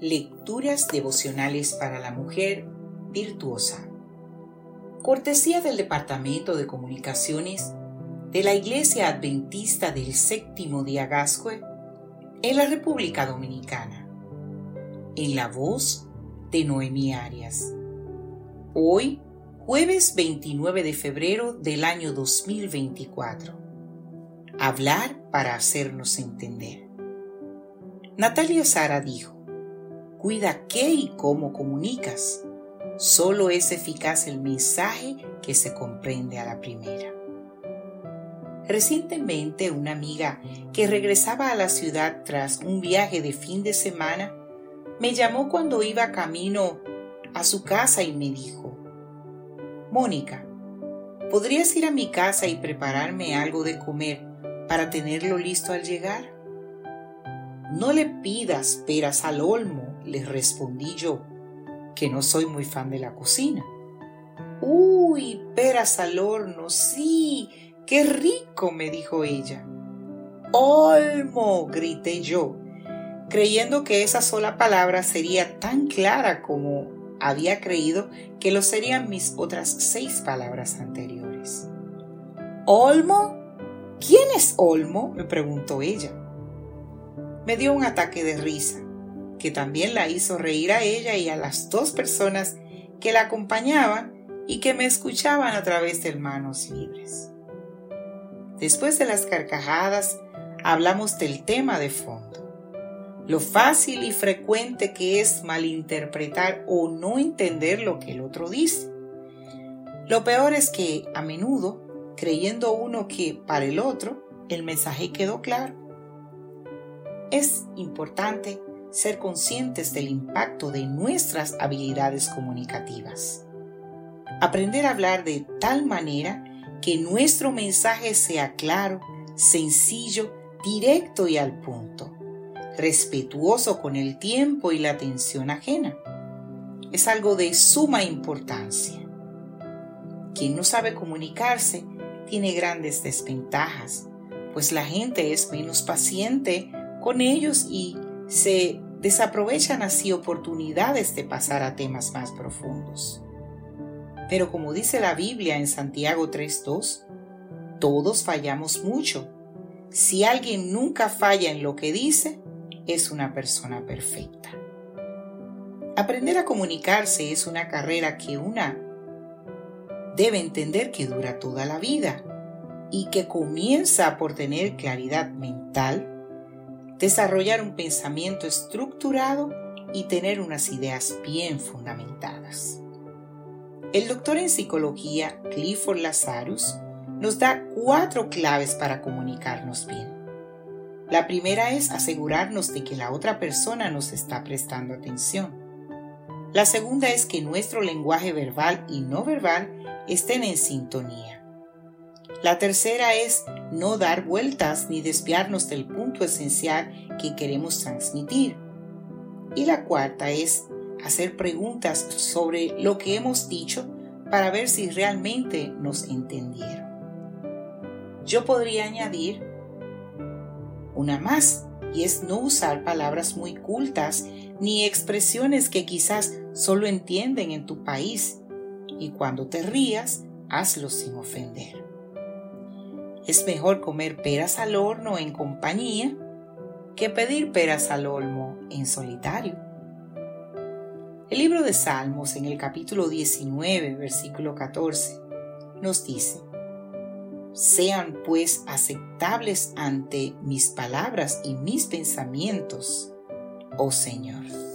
Lecturas devocionales para la mujer virtuosa. Cortesía del Departamento de Comunicaciones de la Iglesia Adventista del Séptimo de Gascue en la República Dominicana. En la voz de Noemí Arias. Hoy, jueves 29 de febrero del año 2024. Hablar para hacernos entender. Natalia Sara dijo, Cuida qué y cómo comunicas. Solo es eficaz el mensaje que se comprende a la primera. Recientemente una amiga que regresaba a la ciudad tras un viaje de fin de semana me llamó cuando iba camino a su casa y me dijo, Mónica, ¿podrías ir a mi casa y prepararme algo de comer para tenerlo listo al llegar? No le pidas peras al olmo, le respondí yo, que no soy muy fan de la cocina. Uy, peras al horno, sí, qué rico, me dijo ella. Olmo, grité yo, creyendo que esa sola palabra sería tan clara como había creído que lo serían mis otras seis palabras anteriores. ¿Olmo? ¿Quién es Olmo? me preguntó ella me dio un ataque de risa, que también la hizo reír a ella y a las dos personas que la acompañaban y que me escuchaban a través de manos libres. Después de las carcajadas, hablamos del tema de fondo, lo fácil y frecuente que es malinterpretar o no entender lo que el otro dice. Lo peor es que, a menudo, creyendo uno que para el otro, el mensaje quedó claro, es importante ser conscientes del impacto de nuestras habilidades comunicativas. Aprender a hablar de tal manera que nuestro mensaje sea claro, sencillo, directo y al punto, respetuoso con el tiempo y la atención ajena. Es algo de suma importancia. Quien no sabe comunicarse tiene grandes desventajas, pues la gente es menos paciente con ellos y se desaprovechan así oportunidades de pasar a temas más profundos. Pero como dice la Biblia en Santiago 3.2, todos fallamos mucho. Si alguien nunca falla en lo que dice, es una persona perfecta. Aprender a comunicarse es una carrera que una debe entender que dura toda la vida y que comienza por tener claridad mental, desarrollar un pensamiento estructurado y tener unas ideas bien fundamentadas. El doctor en psicología Clifford Lazarus nos da cuatro claves para comunicarnos bien. La primera es asegurarnos de que la otra persona nos está prestando atención. La segunda es que nuestro lenguaje verbal y no verbal estén en sintonía. La tercera es no dar vueltas ni desviarnos del punto esencial que queremos transmitir. Y la cuarta es hacer preguntas sobre lo que hemos dicho para ver si realmente nos entendieron. Yo podría añadir una más, y es no usar palabras muy cultas ni expresiones que quizás solo entienden en tu país, y cuando te rías, hazlo sin ofender. Es mejor comer peras al horno en compañía que pedir peras al olmo en solitario. El libro de Salmos en el capítulo 19, versículo 14, nos dice, Sean pues aceptables ante mis palabras y mis pensamientos, oh Señor.